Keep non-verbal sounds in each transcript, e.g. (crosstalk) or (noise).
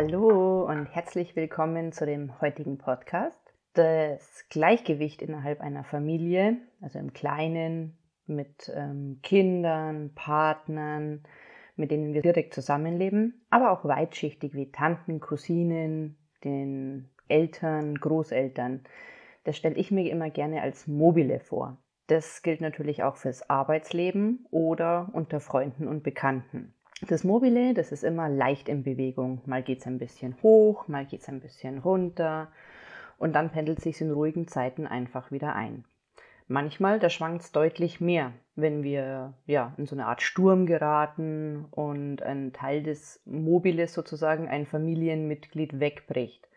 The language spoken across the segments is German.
Hallo und herzlich willkommen zu dem heutigen Podcast. Das Gleichgewicht innerhalb einer Familie, also im Kleinen, mit ähm, Kindern, Partnern, mit denen wir direkt zusammenleben, aber auch weitschichtig wie Tanten, Cousinen, den Eltern, Großeltern. Das stelle ich mir immer gerne als mobile vor. Das gilt natürlich auch fürs Arbeitsleben oder unter Freunden und Bekannten. Das Mobile, das ist immer leicht in Bewegung. Mal geht es ein bisschen hoch, mal geht es ein bisschen runter und dann pendelt sich in ruhigen Zeiten einfach wieder ein. Manchmal, da schwankt es deutlich mehr, wenn wir ja, in so eine Art Sturm geraten und ein Teil des Mobiles sozusagen ein Familienmitglied wegbricht.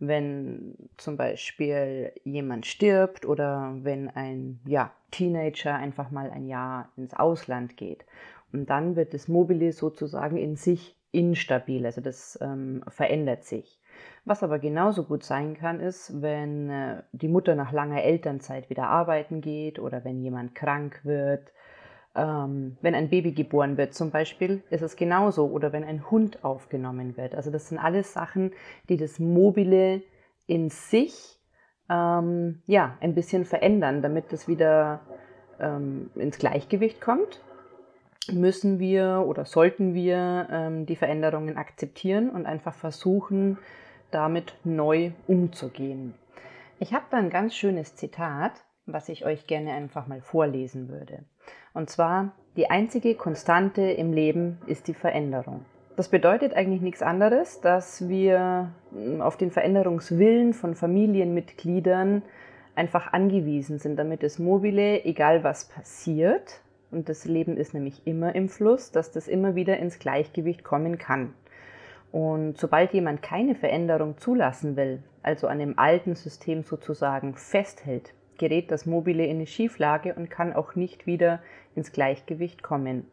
Wenn zum Beispiel jemand stirbt oder wenn ein ja, Teenager einfach mal ein Jahr ins Ausland geht und dann wird das Mobile sozusagen in sich instabil, also das ähm, verändert sich. Was aber genauso gut sein kann, ist, wenn äh, die Mutter nach langer Elternzeit wieder arbeiten geht oder wenn jemand krank wird, ähm, wenn ein Baby geboren wird zum Beispiel, ist es genauso oder wenn ein Hund aufgenommen wird. Also das sind alles Sachen, die das Mobile in sich ähm, ja, ein bisschen verändern, damit es wieder ähm, ins Gleichgewicht kommt müssen wir oder sollten wir ähm, die Veränderungen akzeptieren und einfach versuchen, damit neu umzugehen. Ich habe da ein ganz schönes Zitat, was ich euch gerne einfach mal vorlesen würde. Und zwar, die einzige Konstante im Leben ist die Veränderung. Das bedeutet eigentlich nichts anderes, dass wir hm, auf den Veränderungswillen von Familienmitgliedern einfach angewiesen sind, damit es mobile, egal was passiert, und das Leben ist nämlich immer im Fluss, dass das immer wieder ins Gleichgewicht kommen kann. Und sobald jemand keine Veränderung zulassen will, also an dem alten System sozusagen festhält, gerät das Mobile in eine Schieflage und kann auch nicht wieder ins Gleichgewicht kommen.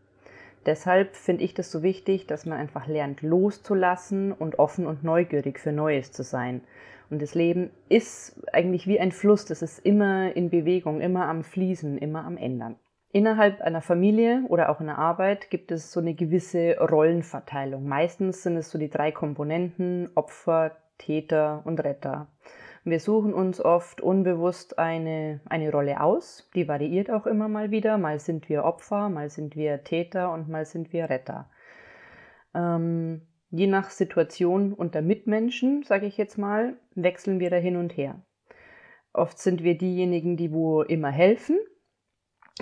Deshalb finde ich das so wichtig, dass man einfach lernt loszulassen und offen und neugierig für Neues zu sein. Und das Leben ist eigentlich wie ein Fluss, das ist immer in Bewegung, immer am Fließen, immer am Ändern. Innerhalb einer Familie oder auch in der Arbeit gibt es so eine gewisse Rollenverteilung. Meistens sind es so die drei Komponenten Opfer, Täter und Retter. Wir suchen uns oft unbewusst eine, eine Rolle aus, die variiert auch immer mal wieder. Mal sind wir Opfer, mal sind wir Täter und mal sind wir Retter. Ähm, je nach Situation unter Mitmenschen, sage ich jetzt mal, wechseln wir da hin und her. Oft sind wir diejenigen, die wo immer helfen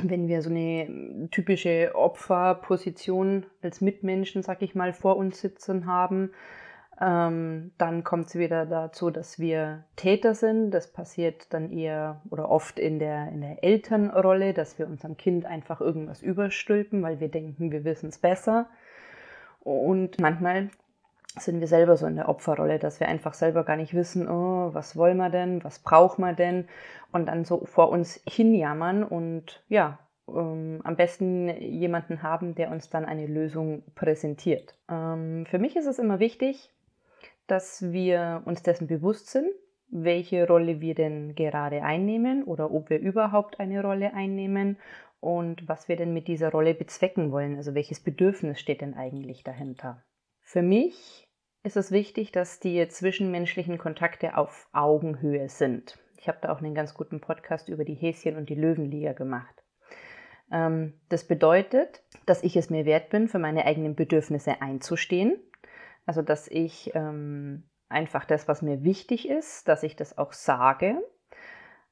wenn wir so eine typische Opferposition als Mitmenschen, sag ich mal, vor uns sitzen haben, ähm, dann kommt es wieder dazu, dass wir Täter sind. Das passiert dann eher oder oft in der, in der Elternrolle, dass wir unserem Kind einfach irgendwas überstülpen, weil wir denken, wir wissen es besser. Und manchmal sind wir selber so in der Opferrolle, dass wir einfach selber gar nicht wissen, oh, was wollen wir denn, was brauchen wir denn und dann so vor uns hinjammern und ja, ähm, am besten jemanden haben, der uns dann eine Lösung präsentiert. Ähm, für mich ist es immer wichtig, dass wir uns dessen bewusst sind, welche Rolle wir denn gerade einnehmen oder ob wir überhaupt eine Rolle einnehmen und was wir denn mit dieser Rolle bezwecken wollen, also welches Bedürfnis steht denn eigentlich dahinter. Für mich ist es wichtig, dass die zwischenmenschlichen Kontakte auf Augenhöhe sind. Ich habe da auch einen ganz guten Podcast über die Häschen und die Löwenliga gemacht. Ähm, das bedeutet, dass ich es mir wert bin, für meine eigenen Bedürfnisse einzustehen. Also, dass ich ähm, einfach das, was mir wichtig ist, dass ich das auch sage.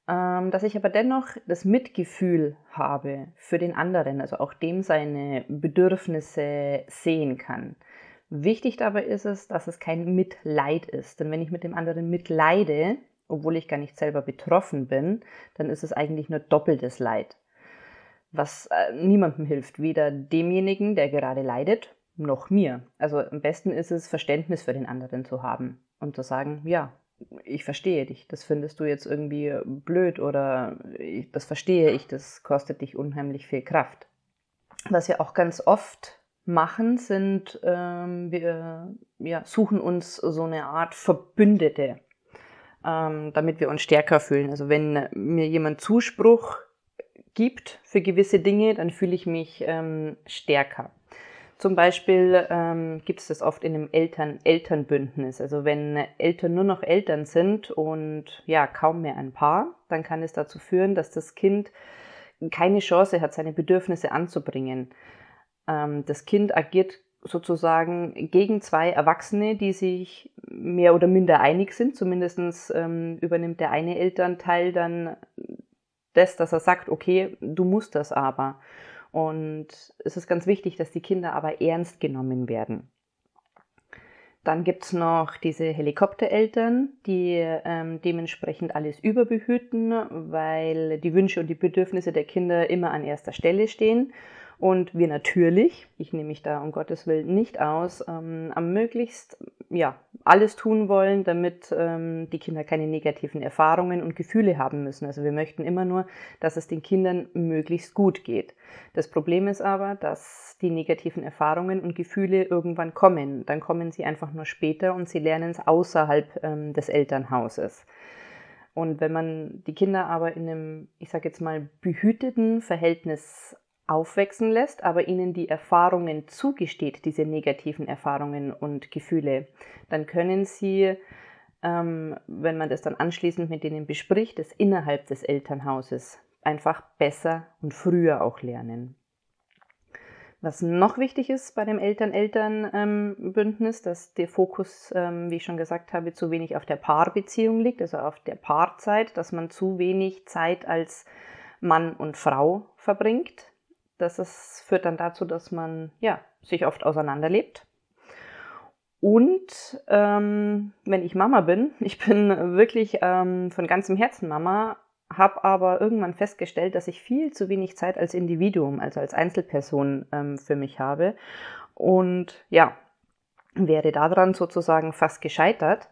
Ähm, dass ich aber dennoch das Mitgefühl habe für den anderen, also auch dem seine Bedürfnisse sehen kann. Wichtig dabei ist es, dass es kein Mitleid ist. Denn wenn ich mit dem anderen mitleide, obwohl ich gar nicht selber betroffen bin, dann ist es eigentlich nur doppeltes Leid. Was äh, niemandem hilft, weder demjenigen, der gerade leidet, noch mir. Also am besten ist es, Verständnis für den anderen zu haben und zu sagen, ja, ich verstehe dich, das findest du jetzt irgendwie blöd oder ich, das verstehe ich, das kostet dich unheimlich viel Kraft. Was wir auch ganz oft machen, sind, ähm, wir ja, suchen uns so eine Art Verbündete, ähm, damit wir uns stärker fühlen. Also wenn mir jemand Zuspruch gibt für gewisse Dinge, dann fühle ich mich ähm, stärker. Zum Beispiel ähm, gibt es das oft in einem Eltern-Elternbündnis. Also wenn Eltern nur noch Eltern sind und ja kaum mehr ein Paar, dann kann es dazu führen, dass das Kind keine Chance hat, seine Bedürfnisse anzubringen. Ähm, das Kind agiert sozusagen gegen zwei Erwachsene, die sich mehr oder minder einig sind. Zumindest ähm, übernimmt der eine Elternteil dann das, dass er sagt, okay, du musst das aber. Und es ist ganz wichtig, dass die Kinder aber ernst genommen werden. Dann gibt es noch diese Helikoptereltern, die ähm, dementsprechend alles überbehüten, weil die Wünsche und die Bedürfnisse der Kinder immer an erster Stelle stehen und wir natürlich, ich nehme mich da um Gottes Willen nicht aus, ähm, am möglichst ja, alles tun wollen, damit ähm, die Kinder keine negativen Erfahrungen und Gefühle haben müssen. Also wir möchten immer nur, dass es den Kindern möglichst gut geht. Das Problem ist aber, dass die negativen Erfahrungen und Gefühle irgendwann kommen. Dann kommen sie einfach nur später und sie lernen es außerhalb ähm, des Elternhauses. Und wenn man die Kinder aber in einem, ich sage jetzt mal, behüteten Verhältnis aufwachsen lässt, aber ihnen die Erfahrungen zugesteht, diese negativen Erfahrungen und Gefühle, dann können sie, ähm, wenn man das dann anschließend mit denen bespricht, das innerhalb des Elternhauses einfach besser und früher auch lernen. Was noch wichtig ist bei dem Eltern-Eltern-Bündnis, dass der Fokus, ähm, wie ich schon gesagt habe, zu wenig auf der Paarbeziehung liegt, also auf der Paarzeit, dass man zu wenig Zeit als Mann und Frau verbringt, das ist, führt dann dazu, dass man ja, sich oft auseinanderlebt. Und ähm, wenn ich Mama bin, (laughs) ich bin wirklich ähm, von ganzem Herzen Mama, habe aber irgendwann festgestellt, dass ich viel zu wenig Zeit als Individuum, also als Einzelperson ähm, für mich habe. Und ja, wäre daran sozusagen fast gescheitert.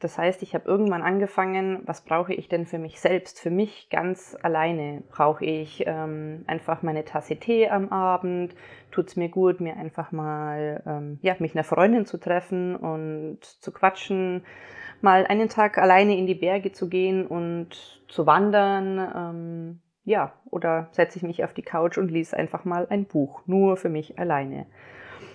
Das heißt, ich habe irgendwann angefangen, was brauche ich denn für mich selbst, für mich ganz alleine? Brauche ich ähm, einfach meine Tasse Tee am Abend? Tut es mir gut, mir einfach mal, ähm, ja, mich einer Freundin zu treffen und zu quatschen, mal einen Tag alleine in die Berge zu gehen und zu wandern? Ähm, ja, oder setze ich mich auf die Couch und lese einfach mal ein Buch, nur für mich alleine.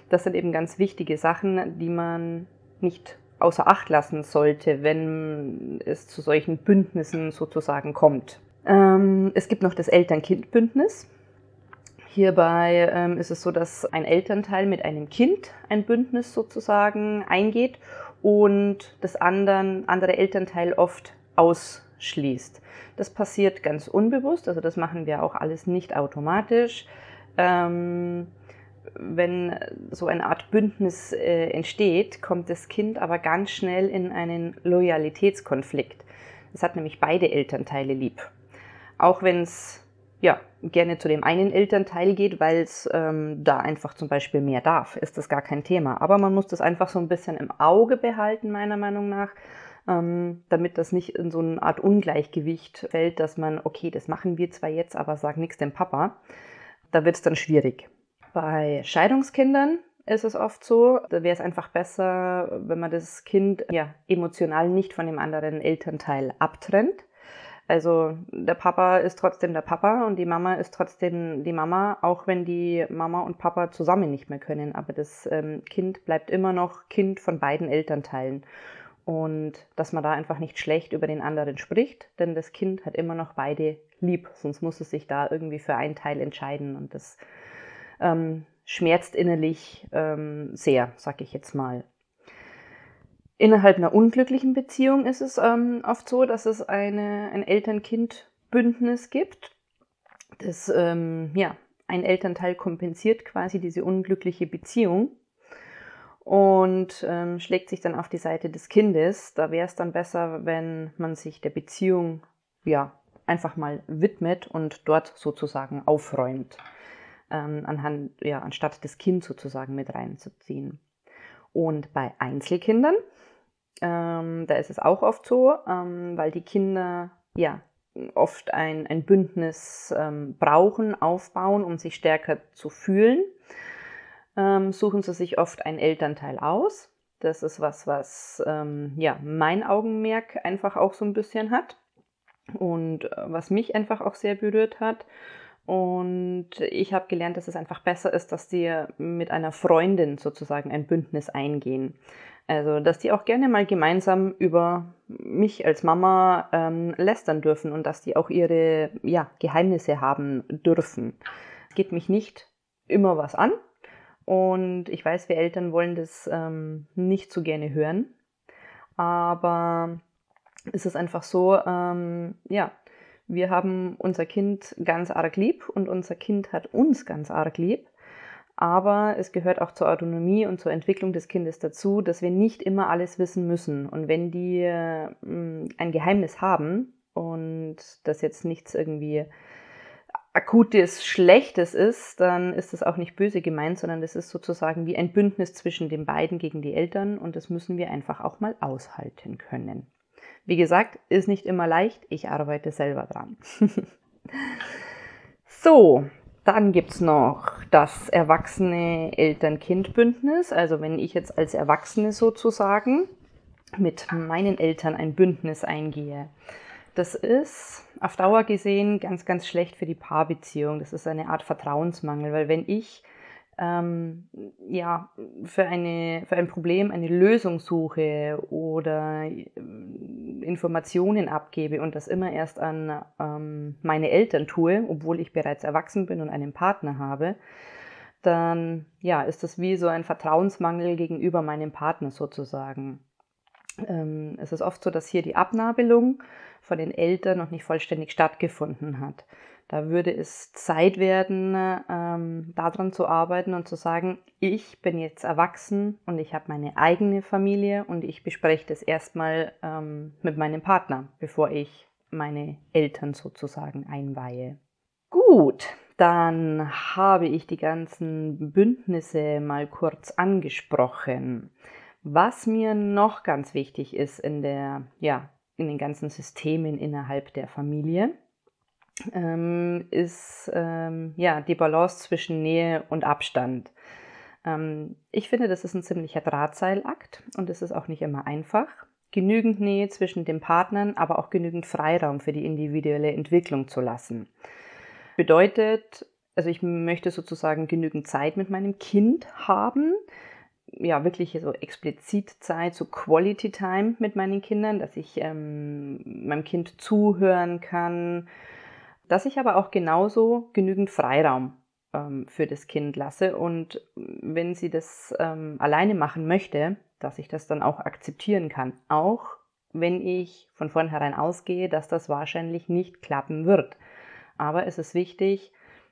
Das sind eben ganz wichtige Sachen, die man nicht außer Acht lassen sollte, wenn es zu solchen Bündnissen sozusagen kommt. Ähm, es gibt noch das Eltern-Kind-Bündnis. Hierbei ähm, ist es so, dass ein Elternteil mit einem Kind ein Bündnis sozusagen eingeht und das anderen, andere Elternteil oft ausschließt. Das passiert ganz unbewusst, also das machen wir auch alles nicht automatisch. Ähm, wenn so eine Art Bündnis äh, entsteht, kommt das Kind aber ganz schnell in einen Loyalitätskonflikt. Es hat nämlich beide Elternteile lieb. Auch wenn es ja, gerne zu dem einen Elternteil geht, weil es ähm, da einfach zum Beispiel mehr darf, ist das gar kein Thema. Aber man muss das einfach so ein bisschen im Auge behalten, meiner Meinung nach, ähm, damit das nicht in so eine Art Ungleichgewicht fällt, dass man, okay, das machen wir zwar jetzt, aber sag nichts dem Papa. Da wird es dann schwierig. Bei Scheidungskindern ist es oft so, da wäre es einfach besser, wenn man das Kind ja emotional nicht von dem anderen Elternteil abtrennt. Also der Papa ist trotzdem der Papa und die Mama ist trotzdem die Mama, auch wenn die Mama und Papa zusammen nicht mehr können. Aber das ähm, Kind bleibt immer noch Kind von beiden Elternteilen. Und dass man da einfach nicht schlecht über den anderen spricht, denn das Kind hat immer noch beide lieb, sonst muss es sich da irgendwie für einen Teil entscheiden. Und das ähm, schmerzt innerlich ähm, sehr, sag ich jetzt mal. Innerhalb einer unglücklichen Beziehung ist es ähm, oft so, dass es eine, ein Eltern-Kind-Bündnis gibt. Das, ähm, ja, ein Elternteil kompensiert quasi diese unglückliche Beziehung und ähm, schlägt sich dann auf die Seite des Kindes. Da wäre es dann besser, wenn man sich der Beziehung ja einfach mal widmet und dort sozusagen aufräumt. Ähm, anhand, ja, anstatt das Kind sozusagen mit reinzuziehen. Und bei Einzelkindern, ähm, da ist es auch oft so, ähm, weil die Kinder ja oft ein, ein Bündnis ähm, brauchen, aufbauen, um sich stärker zu fühlen, ähm, suchen sie sich oft einen Elternteil aus. Das ist was, was ähm, ja mein Augenmerk einfach auch so ein bisschen hat und äh, was mich einfach auch sehr berührt hat. Und ich habe gelernt, dass es einfach besser ist, dass die mit einer Freundin sozusagen ein Bündnis eingehen. Also, dass die auch gerne mal gemeinsam über mich als Mama ähm, lästern dürfen und dass die auch ihre ja, Geheimnisse haben dürfen. Es geht mich nicht immer was an und ich weiß, wir Eltern wollen das ähm, nicht so gerne hören, aber es ist einfach so, ähm, ja, wir haben unser Kind ganz arg lieb und unser Kind hat uns ganz arg lieb. Aber es gehört auch zur Autonomie und zur Entwicklung des Kindes dazu, dass wir nicht immer alles wissen müssen. Und wenn die äh, ein Geheimnis haben und das jetzt nichts irgendwie akutes Schlechtes ist, dann ist das auch nicht böse gemeint, sondern das ist sozusagen wie ein Bündnis zwischen den beiden gegen die Eltern und das müssen wir einfach auch mal aushalten können. Wie gesagt, ist nicht immer leicht, ich arbeite selber dran. (laughs) so, dann gibt es noch das erwachsene Eltern-Kind-Bündnis. Also wenn ich jetzt als Erwachsene sozusagen mit meinen Eltern ein Bündnis eingehe. Das ist auf Dauer gesehen ganz, ganz schlecht für die Paarbeziehung. Das ist eine Art Vertrauensmangel, weil wenn ich ähm, ja, für, eine, für ein Problem eine Lösung suche oder äh, Informationen abgebe und das immer erst an ähm, meine Eltern tue, obwohl ich bereits erwachsen bin und einen Partner habe, dann ja, ist das wie so ein Vertrauensmangel gegenüber meinem Partner sozusagen. Ähm, es ist oft so, dass hier die Abnabelung von den Eltern noch nicht vollständig stattgefunden hat. Da würde es Zeit werden, ähm, daran zu arbeiten und zu sagen, ich bin jetzt erwachsen und ich habe meine eigene Familie und ich bespreche das erstmal ähm, mit meinem Partner, bevor ich meine Eltern sozusagen einweihe. Gut, dann habe ich die ganzen Bündnisse mal kurz angesprochen. Was mir noch ganz wichtig ist in der, ja, in den ganzen Systemen innerhalb der Familie, ähm, ist ähm, ja die Balance zwischen Nähe und Abstand. Ähm, ich finde, das ist ein ziemlicher Drahtseilakt und es ist auch nicht immer einfach. Genügend Nähe zwischen den Partnern, aber auch genügend Freiraum für die individuelle Entwicklung zu lassen. Bedeutet, also ich möchte sozusagen genügend Zeit mit meinem Kind haben, ja, wirklich so explizit Zeit, so Quality Time mit meinen Kindern, dass ich ähm, meinem Kind zuhören kann, dass ich aber auch genauso genügend Freiraum ähm, für das Kind lasse und wenn sie das ähm, alleine machen möchte, dass ich das dann auch akzeptieren kann. Auch wenn ich von vornherein ausgehe, dass das wahrscheinlich nicht klappen wird. Aber es ist wichtig,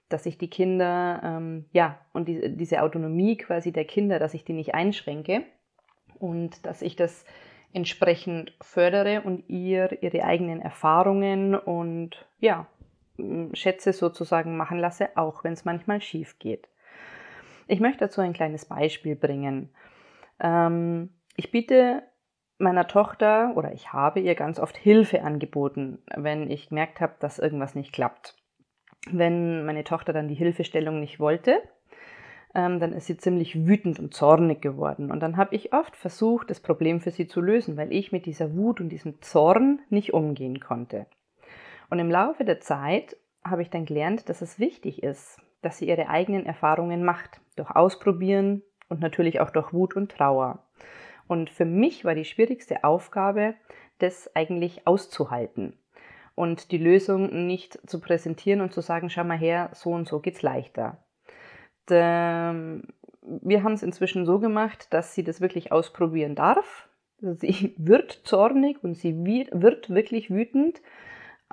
dass ich die Kinder, ähm, ja, und die, diese Autonomie quasi der Kinder, dass ich die nicht einschränke und dass ich das entsprechend fördere und ihr ihre eigenen Erfahrungen und ja, Schätze sozusagen machen lasse, auch wenn es manchmal schief geht. Ich möchte dazu ein kleines Beispiel bringen. Ähm, ich biete meiner Tochter oder ich habe ihr ganz oft Hilfe angeboten, wenn ich gemerkt habe, dass irgendwas nicht klappt. Wenn meine Tochter dann die Hilfestellung nicht wollte, ähm, dann ist sie ziemlich wütend und zornig geworden. Und dann habe ich oft versucht, das Problem für sie zu lösen, weil ich mit dieser Wut und diesem Zorn nicht umgehen konnte. Und im Laufe der Zeit habe ich dann gelernt, dass es wichtig ist, dass sie ihre eigenen Erfahrungen macht, durch Ausprobieren und natürlich auch durch Wut und Trauer. Und für mich war die schwierigste Aufgabe, das eigentlich auszuhalten und die Lösung nicht zu präsentieren und zu sagen, schau mal her, so und so geht's leichter. Wir haben es inzwischen so gemacht, dass sie das wirklich ausprobieren darf. Sie (laughs) wird zornig und sie wird wirklich wütend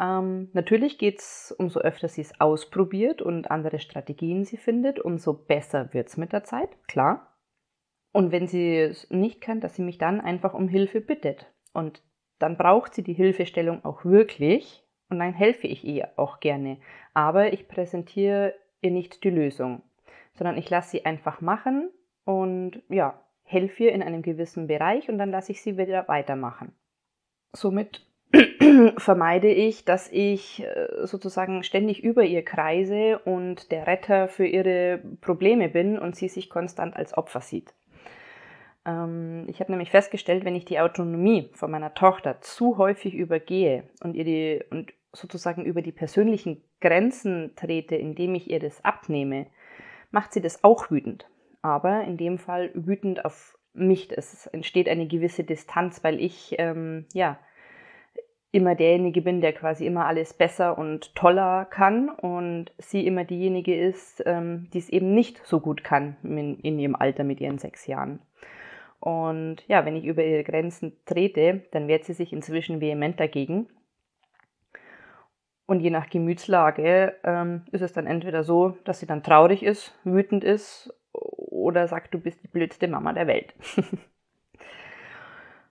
ähm, natürlich geht es, umso öfter sie es ausprobiert und andere Strategien sie findet, umso besser wird es mit der Zeit, klar. Und wenn sie es nicht kann, dass sie mich dann einfach um Hilfe bittet. Und dann braucht sie die Hilfestellung auch wirklich und dann helfe ich ihr auch gerne. Aber ich präsentiere ihr nicht die Lösung, sondern ich lasse sie einfach machen und ja, helfe ihr in einem gewissen Bereich und dann lasse ich sie wieder weitermachen. Somit (clears throat) vermeide ich, dass ich äh, sozusagen ständig über ihr kreise und der Retter für ihre Probleme bin und sie sich konstant als Opfer sieht. Ähm, ich habe nämlich festgestellt, wenn ich die Autonomie von meiner Tochter zu häufig übergehe und ihr die und sozusagen über die persönlichen Grenzen trete, indem ich ihr das abnehme, macht sie das auch wütend. Aber in dem Fall wütend auf mich. Es entsteht eine gewisse Distanz, weil ich ähm, ja immer derjenige bin, der quasi immer alles besser und toller kann und sie immer diejenige ist, ähm, die es eben nicht so gut kann in, in ihrem Alter mit ihren sechs Jahren. Und ja, wenn ich über ihre Grenzen trete, dann wehrt sie sich inzwischen vehement dagegen. Und je nach Gemütslage ähm, ist es dann entweder so, dass sie dann traurig ist, wütend ist oder sagt, du bist die blödste Mama der Welt. (laughs)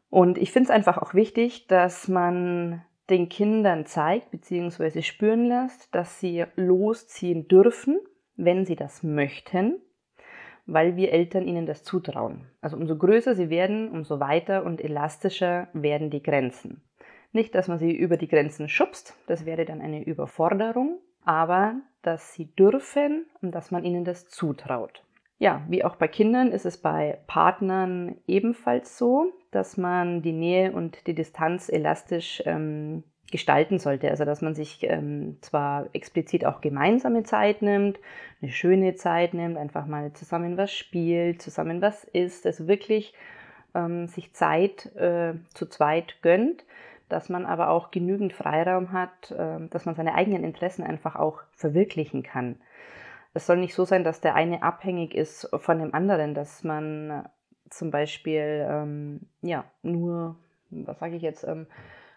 Und ich finde es einfach auch wichtig, dass man den Kindern zeigt bzw. spüren lässt, dass sie losziehen dürfen, wenn sie das möchten weil wir Eltern ihnen das zutrauen. Also umso größer sie werden, umso weiter und elastischer werden die Grenzen. Nicht, dass man sie über die Grenzen schubst, das wäre dann eine Überforderung, aber dass sie dürfen und dass man ihnen das zutraut. Ja, wie auch bei Kindern ist es bei Partnern ebenfalls so, dass man die Nähe und die Distanz elastisch ähm, gestalten sollte. Also dass man sich ähm, zwar explizit auch gemeinsame Zeit nimmt, eine schöne Zeit nimmt, einfach mal zusammen was spielt, zusammen was isst, also wirklich ähm, sich Zeit äh, zu zweit gönnt, dass man aber auch genügend Freiraum hat, äh, dass man seine eigenen Interessen einfach auch verwirklichen kann. Es soll nicht so sein, dass der eine abhängig ist von dem anderen, dass man zum Beispiel ähm, ja nur, was sage ich jetzt, ähm,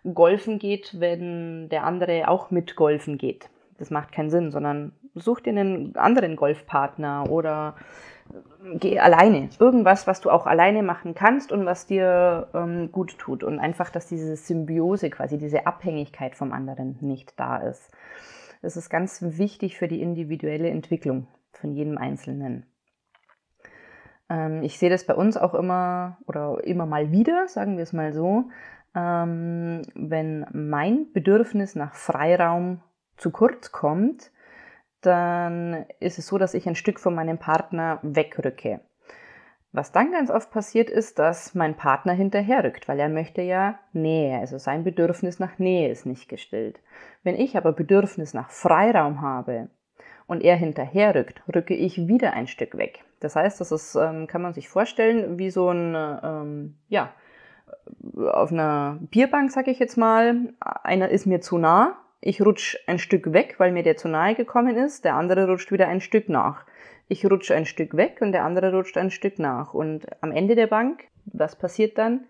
golfen geht, wenn der andere auch mit golfen geht. Das macht keinen Sinn, sondern such dir einen anderen Golfpartner oder geh alleine. Irgendwas, was du auch alleine machen kannst und was dir ähm, gut tut. Und einfach, dass diese Symbiose quasi, diese Abhängigkeit vom anderen nicht da ist. Das ist ganz wichtig für die individuelle Entwicklung von jedem Einzelnen. Ähm, ich sehe das bei uns auch immer oder immer mal wieder, sagen wir es mal so, ähm, wenn mein Bedürfnis nach Freiraum zu kurz kommt, dann ist es so, dass ich ein Stück von meinem Partner wegrücke. Was dann ganz oft passiert ist, dass mein Partner hinterherrückt, weil er möchte ja Nähe, also sein Bedürfnis nach Nähe ist nicht gestillt. Wenn ich aber Bedürfnis nach Freiraum habe und er hinterherrückt, rücke ich wieder ein Stück weg. Das heißt, das ist, ähm, kann man sich vorstellen, wie so ein, ähm, ja, auf einer Bierbank, sag ich jetzt mal, einer ist mir zu nah, ich rutsch ein Stück weg, weil mir der zu nahe gekommen ist, der andere rutscht wieder ein Stück nach. Ich rutsche ein Stück weg und der andere rutscht ein Stück nach. Und am Ende der Bank, was passiert dann?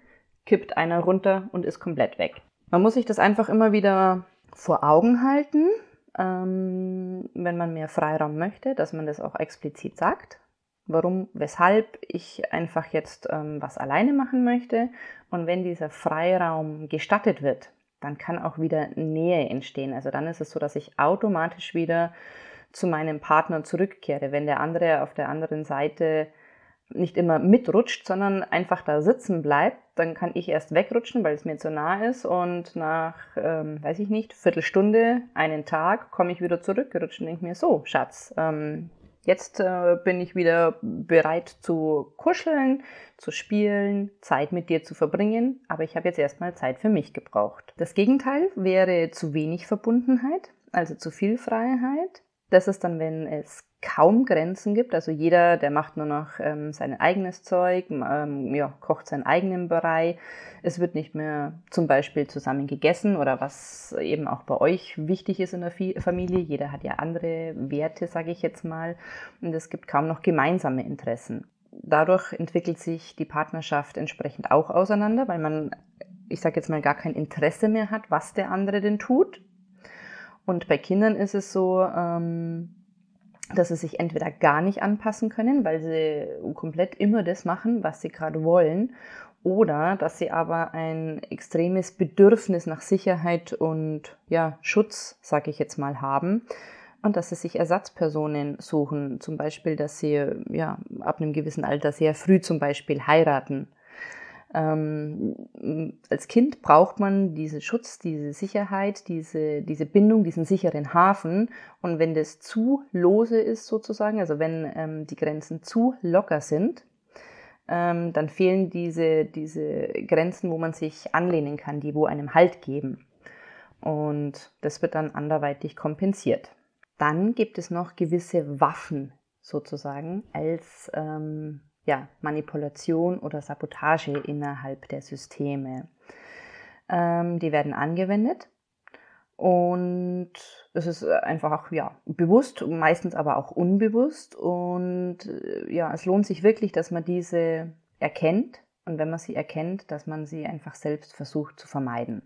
Kippt einer runter und ist komplett weg. Man muss sich das einfach immer wieder vor Augen halten, ähm, wenn man mehr Freiraum möchte, dass man das auch explizit sagt warum, weshalb ich einfach jetzt ähm, was alleine machen möchte. Und wenn dieser Freiraum gestattet wird, dann kann auch wieder Nähe entstehen. Also dann ist es so, dass ich automatisch wieder zu meinem Partner zurückkehre. Wenn der andere auf der anderen Seite nicht immer mitrutscht, sondern einfach da sitzen bleibt, dann kann ich erst wegrutschen, weil es mir zu nah ist und nach, ähm, weiß ich nicht, Viertelstunde, einen Tag komme ich wieder zurückgerutscht und denke mir, so, Schatz, ähm, Jetzt äh, bin ich wieder bereit zu kuscheln, zu spielen, Zeit mit dir zu verbringen, aber ich habe jetzt erstmal Zeit für mich gebraucht. Das Gegenteil wäre zu wenig Verbundenheit, also zu viel Freiheit. Das ist dann, wenn es kaum Grenzen gibt. Also jeder, der macht nur noch ähm, sein eigenes Zeug, ähm, ja, kocht seinen eigenen Brei. Es wird nicht mehr zum Beispiel zusammen gegessen oder was eben auch bei euch wichtig ist in der Familie. Jeder hat ja andere Werte, sage ich jetzt mal. Und es gibt kaum noch gemeinsame Interessen. Dadurch entwickelt sich die Partnerschaft entsprechend auch auseinander, weil man, ich sage jetzt mal, gar kein Interesse mehr hat, was der andere denn tut. Und bei Kindern ist es so, ähm, dass sie sich entweder gar nicht anpassen können, weil sie komplett immer das machen, was sie gerade wollen, oder dass sie aber ein extremes Bedürfnis nach Sicherheit und ja, Schutz, sage ich jetzt mal, haben, und dass sie sich Ersatzpersonen suchen, zum Beispiel, dass sie ja, ab einem gewissen Alter sehr früh zum Beispiel heiraten. Ähm, als Kind braucht man diesen Schutz, diese Sicherheit, diese, diese Bindung, diesen sicheren Hafen. Und wenn das zu lose ist sozusagen, also wenn ähm, die Grenzen zu locker sind, ähm, dann fehlen diese, diese Grenzen, wo man sich anlehnen kann, die wo einem Halt geben. Und das wird dann anderweitig kompensiert. Dann gibt es noch gewisse Waffen sozusagen als ähm, ja, Manipulation oder Sabotage innerhalb der Systeme. Ähm, die werden angewendet und es ist einfach auch ja, bewusst, meistens aber auch unbewusst. Und äh, ja, es lohnt sich wirklich, dass man diese erkennt und wenn man sie erkennt, dass man sie einfach selbst versucht zu vermeiden.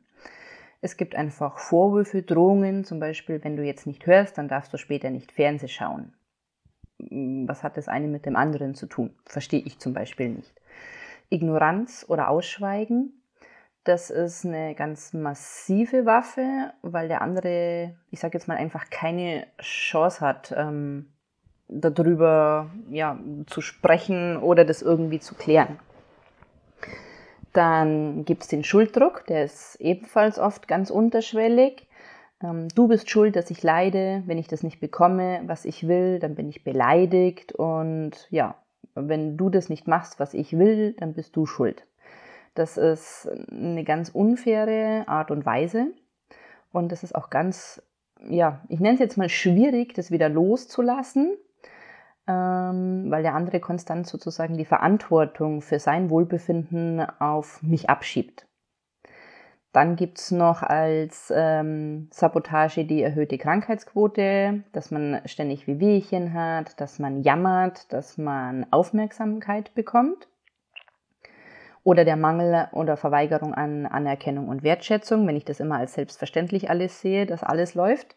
Es gibt einfach Vorwürfe, Drohungen, zum Beispiel, wenn du jetzt nicht hörst, dann darfst du später nicht Fernseh schauen. Hm, was hat das eine mit dem anderen zu tun? Verstehe ich zum Beispiel nicht. Ignoranz oder Ausschweigen, das ist eine ganz massive Waffe, weil der andere, ich sage jetzt mal, einfach keine Chance hat, ähm, darüber ja, zu sprechen oder das irgendwie zu klären. Dann gibt es den Schulddruck, der ist ebenfalls oft ganz unterschwellig. Ähm, du bist schuld, dass ich leide. Wenn ich das nicht bekomme, was ich will, dann bin ich beleidigt. Und ja, wenn du das nicht machst, was ich will, dann bist du schuld. Das ist eine ganz unfaire Art und Weise. Und das ist auch ganz, ja, ich nenne es jetzt mal schwierig, das wieder loszulassen, ähm, weil der andere konstant sozusagen die Verantwortung für sein Wohlbefinden auf mich abschiebt. Dann gibt es noch als ähm, Sabotage die erhöhte Krankheitsquote, dass man ständig Wehwehchen hat, dass man jammert, dass man Aufmerksamkeit bekommt. Oder der Mangel oder Verweigerung an Anerkennung und Wertschätzung, wenn ich das immer als selbstverständlich alles sehe, dass alles läuft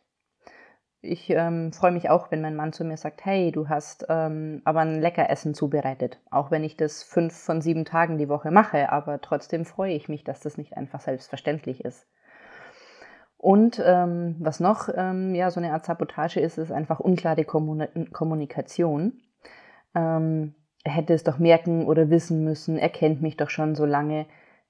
ich ähm, freue mich auch, wenn mein Mann zu mir sagt, hey, du hast ähm, aber ein lecker Essen zubereitet. Auch wenn ich das fünf von sieben Tagen die Woche mache, aber trotzdem freue ich mich, dass das nicht einfach selbstverständlich ist. Und ähm, was noch ähm, ja so eine Art Sabotage ist, ist einfach unklare Kommunikation. Ähm, er hätte es doch merken oder wissen müssen, er kennt mich doch schon so lange.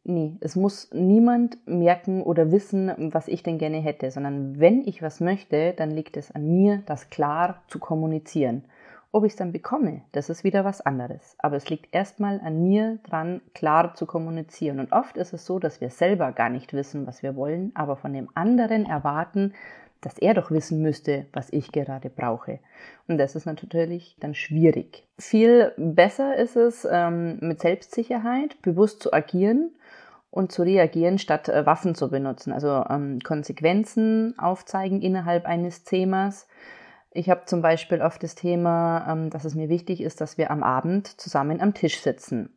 Nee, es muss niemand merken oder wissen, was ich denn gerne hätte, sondern wenn ich was möchte, dann liegt es an mir, das klar zu kommunizieren. Ob ich es dann bekomme, das ist wieder was anderes. Aber es liegt erstmal an mir dran, klar zu kommunizieren. Und oft ist es so, dass wir selber gar nicht wissen, was wir wollen, aber von dem anderen erwarten, dass er doch wissen müsste, was ich gerade brauche. Und das ist natürlich dann schwierig. Viel besser ist es, ähm, mit Selbstsicherheit bewusst zu agieren und zu reagieren, statt äh, Waffen zu benutzen. Also ähm, Konsequenzen aufzeigen innerhalb eines Themas. Ich habe zum Beispiel oft das Thema, ähm, dass es mir wichtig ist, dass wir am Abend zusammen am Tisch sitzen.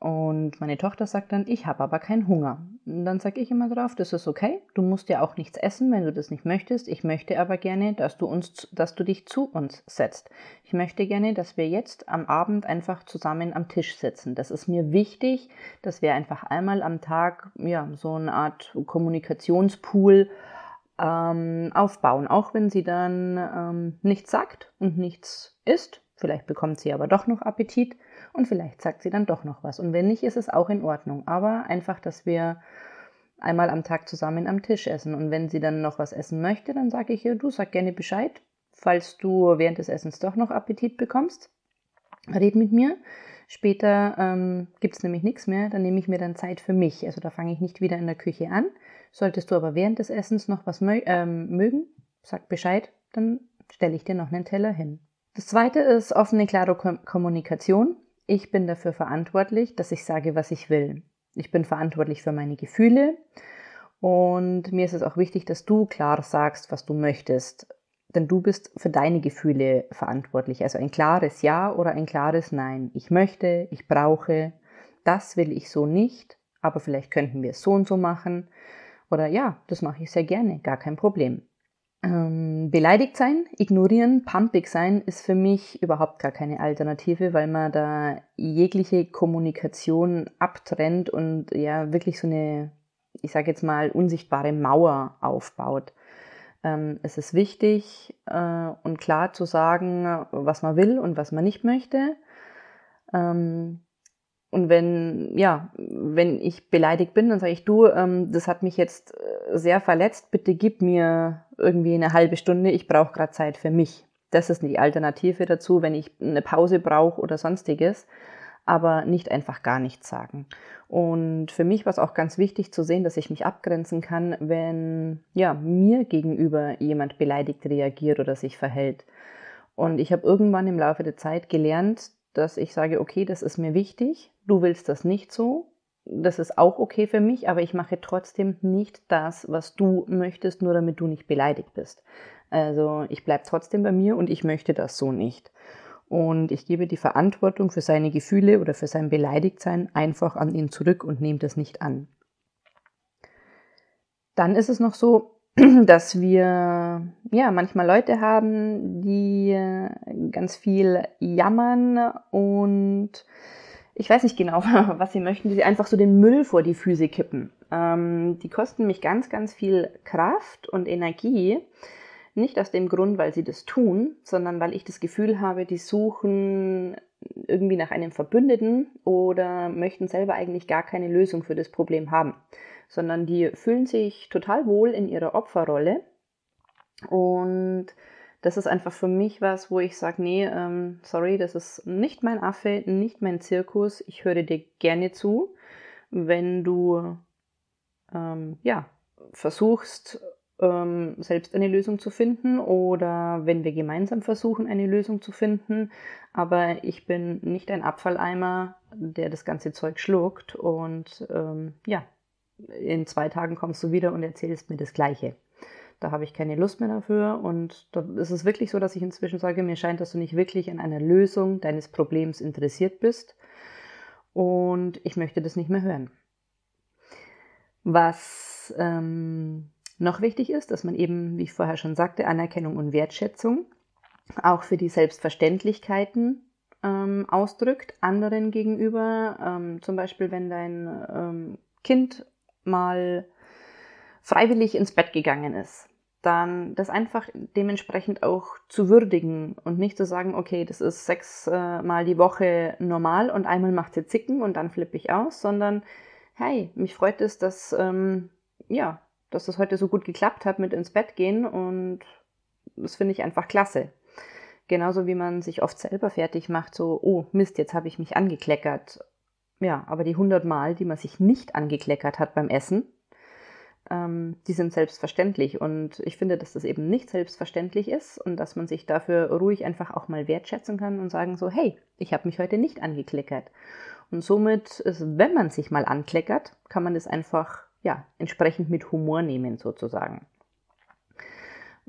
Und meine Tochter sagt dann, ich habe aber keinen Hunger. Und dann sage ich immer drauf, das ist okay, du musst ja auch nichts essen, wenn du das nicht möchtest. Ich möchte aber gerne, dass du uns, dass du dich zu uns setzt. Ich möchte gerne, dass wir jetzt am Abend einfach zusammen am Tisch sitzen. Das ist mir wichtig, dass wir einfach einmal am Tag ja so eine Art Kommunikationspool ähm, aufbauen, auch wenn sie dann ähm, nichts sagt und nichts isst. Vielleicht bekommt sie aber doch noch Appetit und vielleicht sagt sie dann doch noch was. Und wenn nicht, ist es auch in Ordnung. Aber einfach, dass wir einmal am Tag zusammen am Tisch essen. Und wenn sie dann noch was essen möchte, dann sage ich ihr, du sag gerne Bescheid, falls du während des Essens doch noch Appetit bekommst. Red mit mir. Später ähm, gibt es nämlich nichts mehr, dann nehme ich mir dann Zeit für mich. Also da fange ich nicht wieder in der Küche an. Solltest du aber während des Essens noch was mö ähm, mögen, sag Bescheid, dann stelle ich dir noch einen Teller hin. Das zweite ist offene, klare Kommunikation. Ich bin dafür verantwortlich, dass ich sage, was ich will. Ich bin verantwortlich für meine Gefühle und mir ist es auch wichtig, dass du klar sagst, was du möchtest. Denn du bist für deine Gefühle verantwortlich. Also ein klares Ja oder ein klares Nein. Ich möchte, ich brauche, das will ich so nicht, aber vielleicht könnten wir es so und so machen. Oder ja, das mache ich sehr gerne, gar kein Problem. Ähm, beleidigt sein, ignorieren, pumpig sein ist für mich überhaupt gar keine Alternative, weil man da jegliche Kommunikation abtrennt und ja wirklich so eine, ich sage jetzt mal, unsichtbare Mauer aufbaut. Ähm, es ist wichtig äh, und klar zu sagen, was man will und was man nicht möchte. Ähm, und wenn, ja, wenn ich beleidigt bin, dann sage ich, du, ähm, das hat mich jetzt äh, sehr verletzt, bitte gib mir irgendwie eine halbe Stunde, ich brauche gerade Zeit für mich. Das ist die Alternative dazu, wenn ich eine Pause brauche oder sonstiges, aber nicht einfach gar nichts sagen. Und für mich war es auch ganz wichtig zu sehen, dass ich mich abgrenzen kann, wenn ja, mir gegenüber jemand beleidigt reagiert oder sich verhält. Und ich habe irgendwann im Laufe der Zeit gelernt, dass ich sage, okay, das ist mir wichtig, du willst das nicht so, das ist auch okay für mich, aber ich mache trotzdem nicht das, was du möchtest, nur damit du nicht beleidigt bist. Also ich bleibe trotzdem bei mir und ich möchte das so nicht. Und ich gebe die Verantwortung für seine Gefühle oder für sein Beleidigtsein einfach an ihn zurück und nehme das nicht an. Dann ist es noch so, (clears throat) dass wir ja manchmal Leute haben, die äh, ganz viel jammern und ich weiß nicht genau, (laughs) was sie möchten, die sie einfach so den Müll vor die Füße kippen. Ähm, die kosten mich ganz, ganz viel Kraft und Energie. Nicht aus dem Grund, weil sie das tun, sondern weil ich das Gefühl habe, die suchen irgendwie nach einem Verbündeten oder möchten selber eigentlich gar keine Lösung für das Problem haben sondern die fühlen sich total wohl in ihrer Opferrolle. Und das ist einfach für mich was, wo ich sage, nee, ähm, sorry, das ist nicht mein Affe, nicht mein Zirkus. Ich höre dir gerne zu, wenn du ähm, ja, versuchst, ähm, selbst eine Lösung zu finden oder wenn wir gemeinsam versuchen, eine Lösung zu finden. Aber ich bin nicht ein Abfalleimer, der das ganze Zeug schluckt und ähm, ja, in zwei Tagen kommst du wieder und erzählst mir das Gleiche. Da habe ich keine Lust mehr dafür und da ist es wirklich so, dass ich inzwischen sage, mir scheint, dass du nicht wirklich an einer Lösung deines Problems interessiert bist und ich möchte das nicht mehr hören. Was ähm, noch wichtig ist, dass man eben, wie ich vorher schon sagte, Anerkennung und Wertschätzung auch für die Selbstverständlichkeiten ähm, ausdrückt, anderen gegenüber. Ähm, zum Beispiel, wenn dein ähm, Kind mal freiwillig ins Bett gegangen ist, dann das einfach dementsprechend auch zu würdigen und nicht zu sagen, okay, das ist sechs äh, die Woche normal und einmal macht sie zicken und dann flippe ich aus, sondern hey, mich freut es, dass ähm, ja, dass das heute so gut geklappt hat mit ins Bett gehen und das finde ich einfach klasse. Genauso wie man sich oft selber fertig macht, so, oh Mist, jetzt habe ich mich angekleckert ja, aber die 100 Mal, die man sich nicht angekleckert hat beim Essen, ähm, die sind selbstverständlich. Und ich finde, dass das eben nicht selbstverständlich ist und dass man sich dafür ruhig einfach auch mal wertschätzen kann und sagen so, hey, ich habe mich heute nicht angekleckert. Und somit ist, wenn man sich mal ankleckert, kann man das einfach ja, entsprechend mit Humor nehmen sozusagen.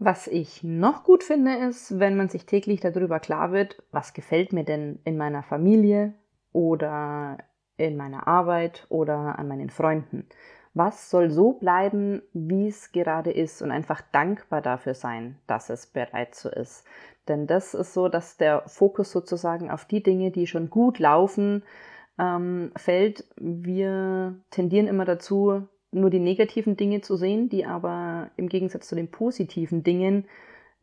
Was ich noch gut finde, ist, wenn man sich täglich darüber klar wird, was gefällt mir denn in meiner Familie oder in meiner Arbeit oder an meinen Freunden. Was soll so bleiben, wie es gerade ist und einfach dankbar dafür sein, dass es bereits so ist. Denn das ist so, dass der Fokus sozusagen auf die Dinge, die schon gut laufen, ähm, fällt. Wir tendieren immer dazu, nur die negativen Dinge zu sehen, die aber im Gegensatz zu den positiven Dingen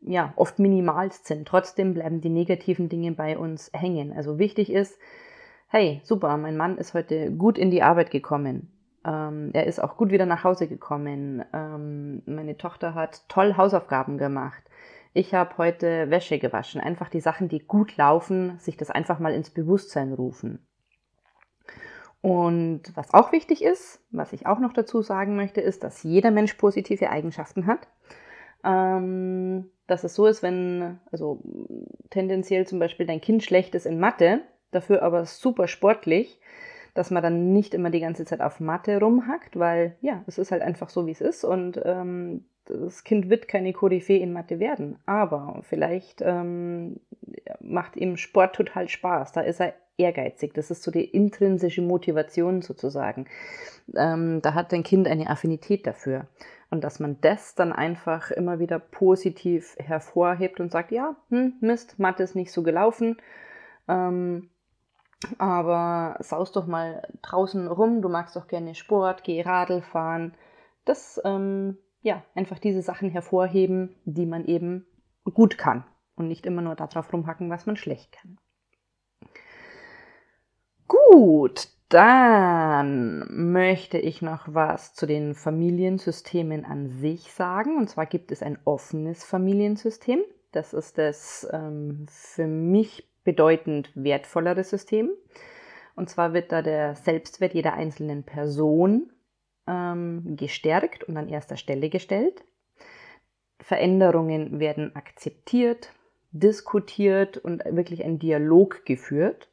ja oft minimalst sind. Trotzdem bleiben die negativen Dinge bei uns hängen. Also wichtig ist, hey, super, mein Mann ist heute gut in die Arbeit gekommen. Ähm, er ist auch gut wieder nach Hause gekommen. Ähm, meine Tochter hat toll Hausaufgaben gemacht. Ich habe heute Wäsche gewaschen. Einfach die Sachen, die gut laufen, sich das einfach mal ins Bewusstsein rufen. Und was auch wichtig ist, was ich auch noch dazu sagen möchte, ist, dass jeder Mensch positive Eigenschaften hat. Ähm, dass es so ist, wenn, also tendenziell zum Beispiel dein Kind schlecht ist in Mathe, dafür aber super sportlich, dass man dann nicht immer die ganze Zeit auf Mathe rumhackt, weil ja, es ist halt einfach so, wie es ist und ähm, das Kind wird keine Koryphäe in Mathe werden, aber vielleicht ähm, macht ihm Sport total Spaß, da ist er ehrgeizig, das ist so die intrinsische Motivation sozusagen. Ähm, da hat dein Kind eine Affinität dafür. Und dass man das dann einfach immer wieder positiv hervorhebt und sagt, ja, hm, Mist, Mathe ist nicht so gelaufen, ähm, aber saust doch mal draußen rum, du magst doch gerne Sport, geh Radl fahren. Das ähm, ja, einfach diese Sachen hervorheben, die man eben gut kann und nicht immer nur darauf rumhacken, was man schlecht kann. Gut, dann möchte ich noch was zu den Familiensystemen an sich sagen. Und zwar gibt es ein offenes Familiensystem. Das ist das ähm, für mich bedeutend wertvollere System. Und zwar wird da der Selbstwert jeder einzelnen Person ähm, gestärkt und an erster Stelle gestellt. Veränderungen werden akzeptiert, diskutiert und wirklich ein Dialog geführt.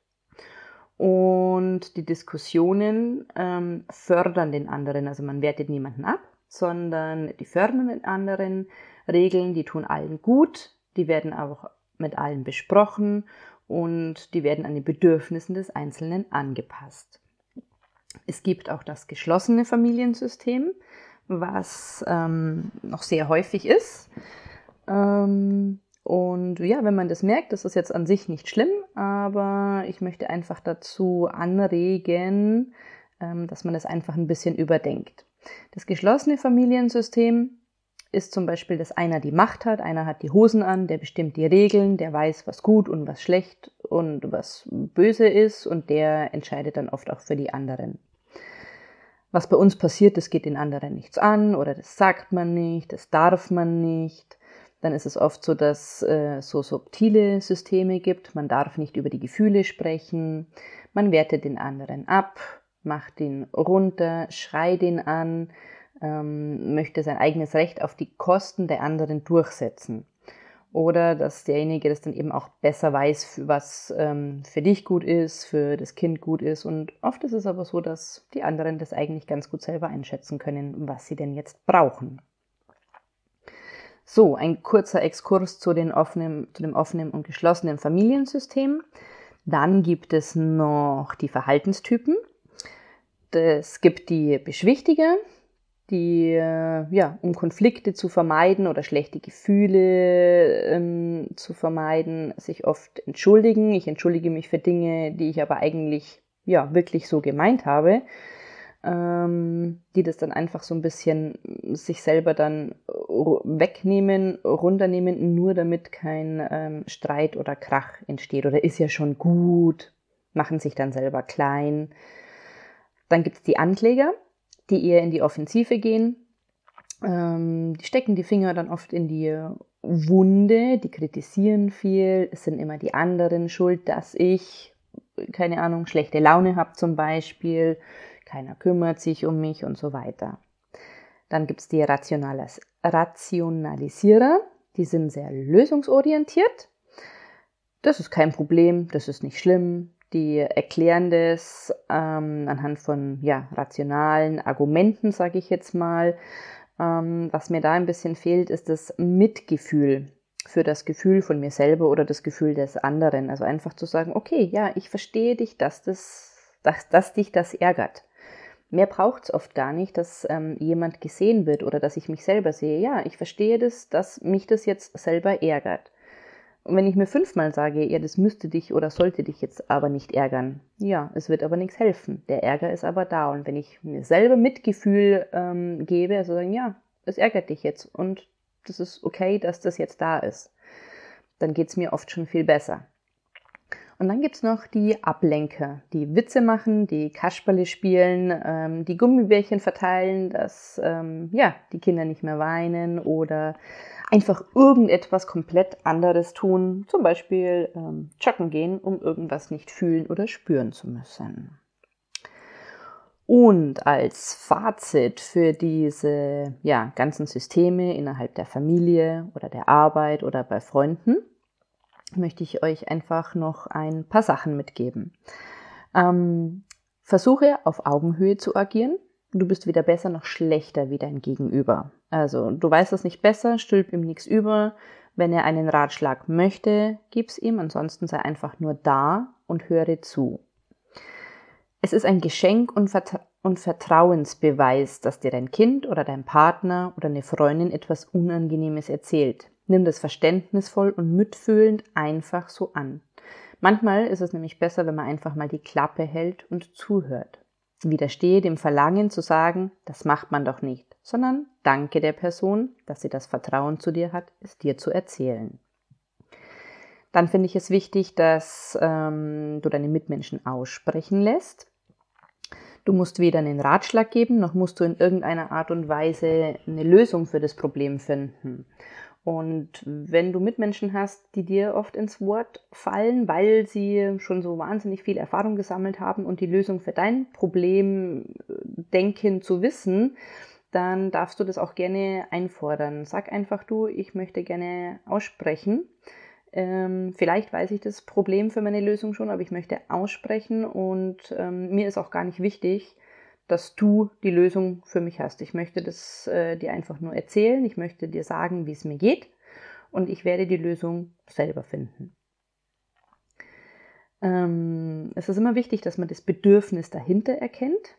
Und die Diskussionen ähm, fördern den anderen. Also man wertet niemanden ab, sondern die fördern den anderen. Regeln, die tun allen gut, die werden auch mit allen besprochen und die werden an die Bedürfnissen des Einzelnen angepasst. Es gibt auch das geschlossene Familiensystem, was ähm, noch sehr häufig ist. Ähm, und ja, wenn man das merkt, das ist jetzt an sich nicht schlimm, aber ich möchte einfach dazu anregen, ähm, dass man das einfach ein bisschen überdenkt. Das geschlossene Familiensystem ist zum Beispiel, dass einer die Macht hat, einer hat die Hosen an, der bestimmt die Regeln, der weiß, was gut und was schlecht und was böse ist und der entscheidet dann oft auch für die anderen. Was bei uns passiert, das geht den anderen nichts an oder das sagt man nicht, das darf man nicht dann ist es oft so, dass es äh, so subtile Systeme gibt. Man darf nicht über die Gefühle sprechen. Man wertet den anderen ab, macht ihn runter, schreit ihn an, ähm, möchte sein eigenes Recht auf die Kosten der anderen durchsetzen. Oder dass derjenige das dann eben auch besser weiß, was ähm, für dich gut ist, für das Kind gut ist. Und oft ist es aber so, dass die anderen das eigentlich ganz gut selber einschätzen können, was sie denn jetzt brauchen. So, ein kurzer Exkurs zu, den offenen, zu dem offenen und geschlossenen Familiensystem. Dann gibt es noch die Verhaltenstypen. Es gibt die Beschwichtiger, die, äh, ja, um Konflikte zu vermeiden oder schlechte Gefühle ähm, zu vermeiden, sich oft entschuldigen. Ich entschuldige mich für Dinge, die ich aber eigentlich, ja, wirklich so gemeint habe ähm, die das dann einfach so ein bisschen sich selber dann wegnehmen, runternehmen, nur damit kein ähm, Streit oder Krach entsteht. Oder ist ja schon gut, machen sich dann selber klein. Dann gibt es die Ankläger, die eher in die Offensive gehen. Ähm, die stecken die Finger dann oft in die Wunde, die kritisieren viel. Es sind immer die anderen schuld, dass ich, keine Ahnung, schlechte Laune habe zum Beispiel keiner kümmert sich um mich und so weiter. Dann gibt es die Rationalis Rationalisierer, die sind sehr lösungsorientiert. Das ist kein Problem, das ist nicht schlimm. Die erklären das ähm, anhand von ja, rationalen Argumenten, sage ich jetzt mal. Ähm, was mir da ein bisschen fehlt, ist das Mitgefühl für das Gefühl von mir selber oder das Gefühl des anderen. Also einfach zu sagen, okay, ja, ich verstehe dich, dass, das, dass, dass dich das ärgert. Mehr braucht es oft gar nicht, dass ähm, jemand gesehen wird oder dass ich mich selber sehe. Ja, ich verstehe das, dass mich das jetzt selber ärgert. Und wenn ich mir fünfmal sage, ja, das müsste dich oder sollte dich jetzt aber nicht ärgern, ja, es wird aber nichts helfen. Der Ärger ist aber da. Und wenn ich mir selber Mitgefühl ähm, gebe, also sagen, ja, es ärgert dich jetzt und das ist okay, dass das jetzt da ist, dann geht es mir oft schon viel besser. Und dann gibt's noch die Ablenker, die Witze machen, die Kasperle spielen, ähm, die Gummibärchen verteilen, dass ähm, ja, die Kinder nicht mehr weinen oder einfach irgendetwas komplett anderes tun, zum Beispiel ähm, joggen gehen, um irgendwas nicht fühlen oder spüren zu müssen. Und als Fazit für diese ja, ganzen Systeme innerhalb der Familie oder der Arbeit oder bei Freunden möchte ich euch einfach noch ein paar Sachen mitgeben. Ähm, versuche auf Augenhöhe zu agieren. Du bist weder besser noch schlechter wie dein Gegenüber. Also du weißt es nicht besser, stülp ihm nichts über. Wenn er einen Ratschlag möchte, gib's ihm, ansonsten sei einfach nur da und höre zu. Es ist ein Geschenk und, Vertra und Vertrauensbeweis, dass dir dein Kind oder dein Partner oder eine Freundin etwas Unangenehmes erzählt. Nimm das verständnisvoll und mitfühlend einfach so an. Manchmal ist es nämlich besser, wenn man einfach mal die Klappe hält und zuhört. Widerstehe dem Verlangen zu sagen, das macht man doch nicht, sondern danke der Person, dass sie das Vertrauen zu dir hat, es dir zu erzählen. Dann finde ich es wichtig, dass ähm, du deine Mitmenschen aussprechen lässt. Du musst weder einen Ratschlag geben, noch musst du in irgendeiner Art und Weise eine Lösung für das Problem finden. Und wenn du Mitmenschen hast, die dir oft ins Wort fallen, weil sie schon so wahnsinnig viel Erfahrung gesammelt haben und die Lösung für dein Problem äh, denken zu wissen, dann darfst du das auch gerne einfordern. Sag einfach du, ich möchte gerne aussprechen. Ähm, vielleicht weiß ich das Problem für meine Lösung schon, aber ich möchte aussprechen und ähm, mir ist auch gar nicht wichtig, dass du die Lösung für mich hast. Ich möchte das äh, dir einfach nur erzählen, ich möchte dir sagen, wie es mir geht und ich werde die Lösung selber finden. Ähm, es ist immer wichtig, dass man das Bedürfnis dahinter erkennt,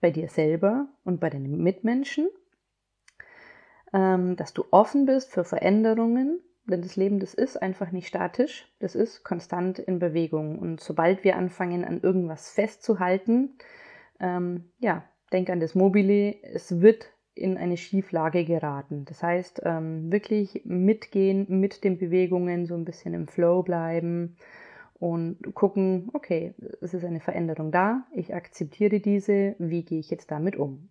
bei dir selber und bei deinen Mitmenschen, ähm, dass du offen bist für Veränderungen, denn das Leben, das ist einfach nicht statisch, das ist konstant in Bewegung. Und sobald wir anfangen, an irgendwas festzuhalten, ähm, ja, denk an das Mobile, es wird in eine Schieflage geraten. Das heißt, ähm, wirklich mitgehen mit den Bewegungen, so ein bisschen im Flow bleiben und gucken, okay, es ist eine Veränderung da, ich akzeptiere diese, wie gehe ich jetzt damit um?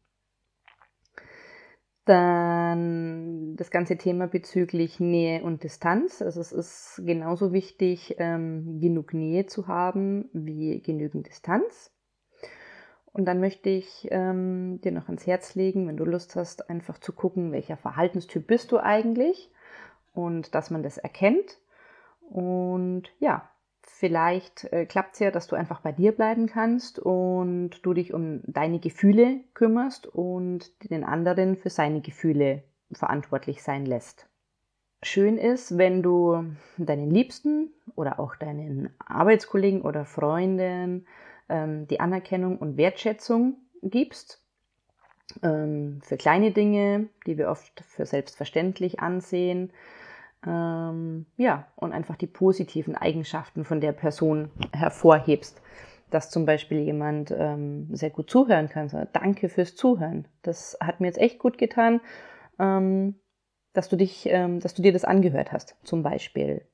Dann das ganze Thema bezüglich Nähe und Distanz. Also es ist genauso wichtig, ähm, genug Nähe zu haben wie genügend Distanz. Und dann möchte ich ähm, dir noch ans Herz legen, wenn du Lust hast, einfach zu gucken, welcher Verhaltenstyp bist du eigentlich und dass man das erkennt. Und ja, vielleicht äh, klappt es ja, dass du einfach bei dir bleiben kannst und du dich um deine Gefühle kümmerst und den anderen für seine Gefühle verantwortlich sein lässt. Schön ist, wenn du deinen Liebsten oder auch deinen Arbeitskollegen oder Freunden ähm, die Anerkennung und Wertschätzung gibst ähm, für kleine Dinge, die wir oft für selbstverständlich ansehen. Ähm, ja, und einfach die positiven Eigenschaften von der Person hervorhebst. Dass zum Beispiel jemand ähm, sehr gut zuhören kann. So, Danke fürs Zuhören. Das hat mir jetzt echt gut getan, ähm, dass du dich, ähm, dass du dir das angehört hast, zum Beispiel.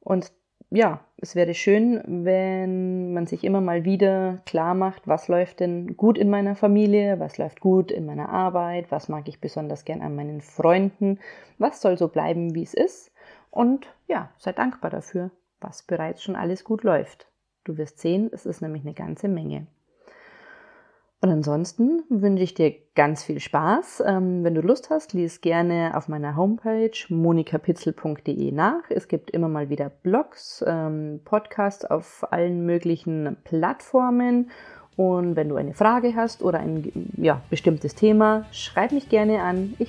Und ja, es wäre schön, wenn man sich immer mal wieder klar macht, was läuft denn gut in meiner Familie, was läuft gut in meiner Arbeit, was mag ich besonders gern an meinen Freunden, was soll so bleiben, wie es ist. Und ja, sei dankbar dafür, was bereits schon alles gut läuft. Du wirst sehen, es ist nämlich eine ganze Menge. Und ansonsten wünsche ich dir ganz viel Spaß. Ähm, wenn du Lust hast, lies gerne auf meiner Homepage monikapitzel.de nach. Es gibt immer mal wieder Blogs, ähm, Podcasts auf allen möglichen Plattformen. Und wenn du eine Frage hast oder ein ja, bestimmtes Thema, schreib mich gerne an. Ich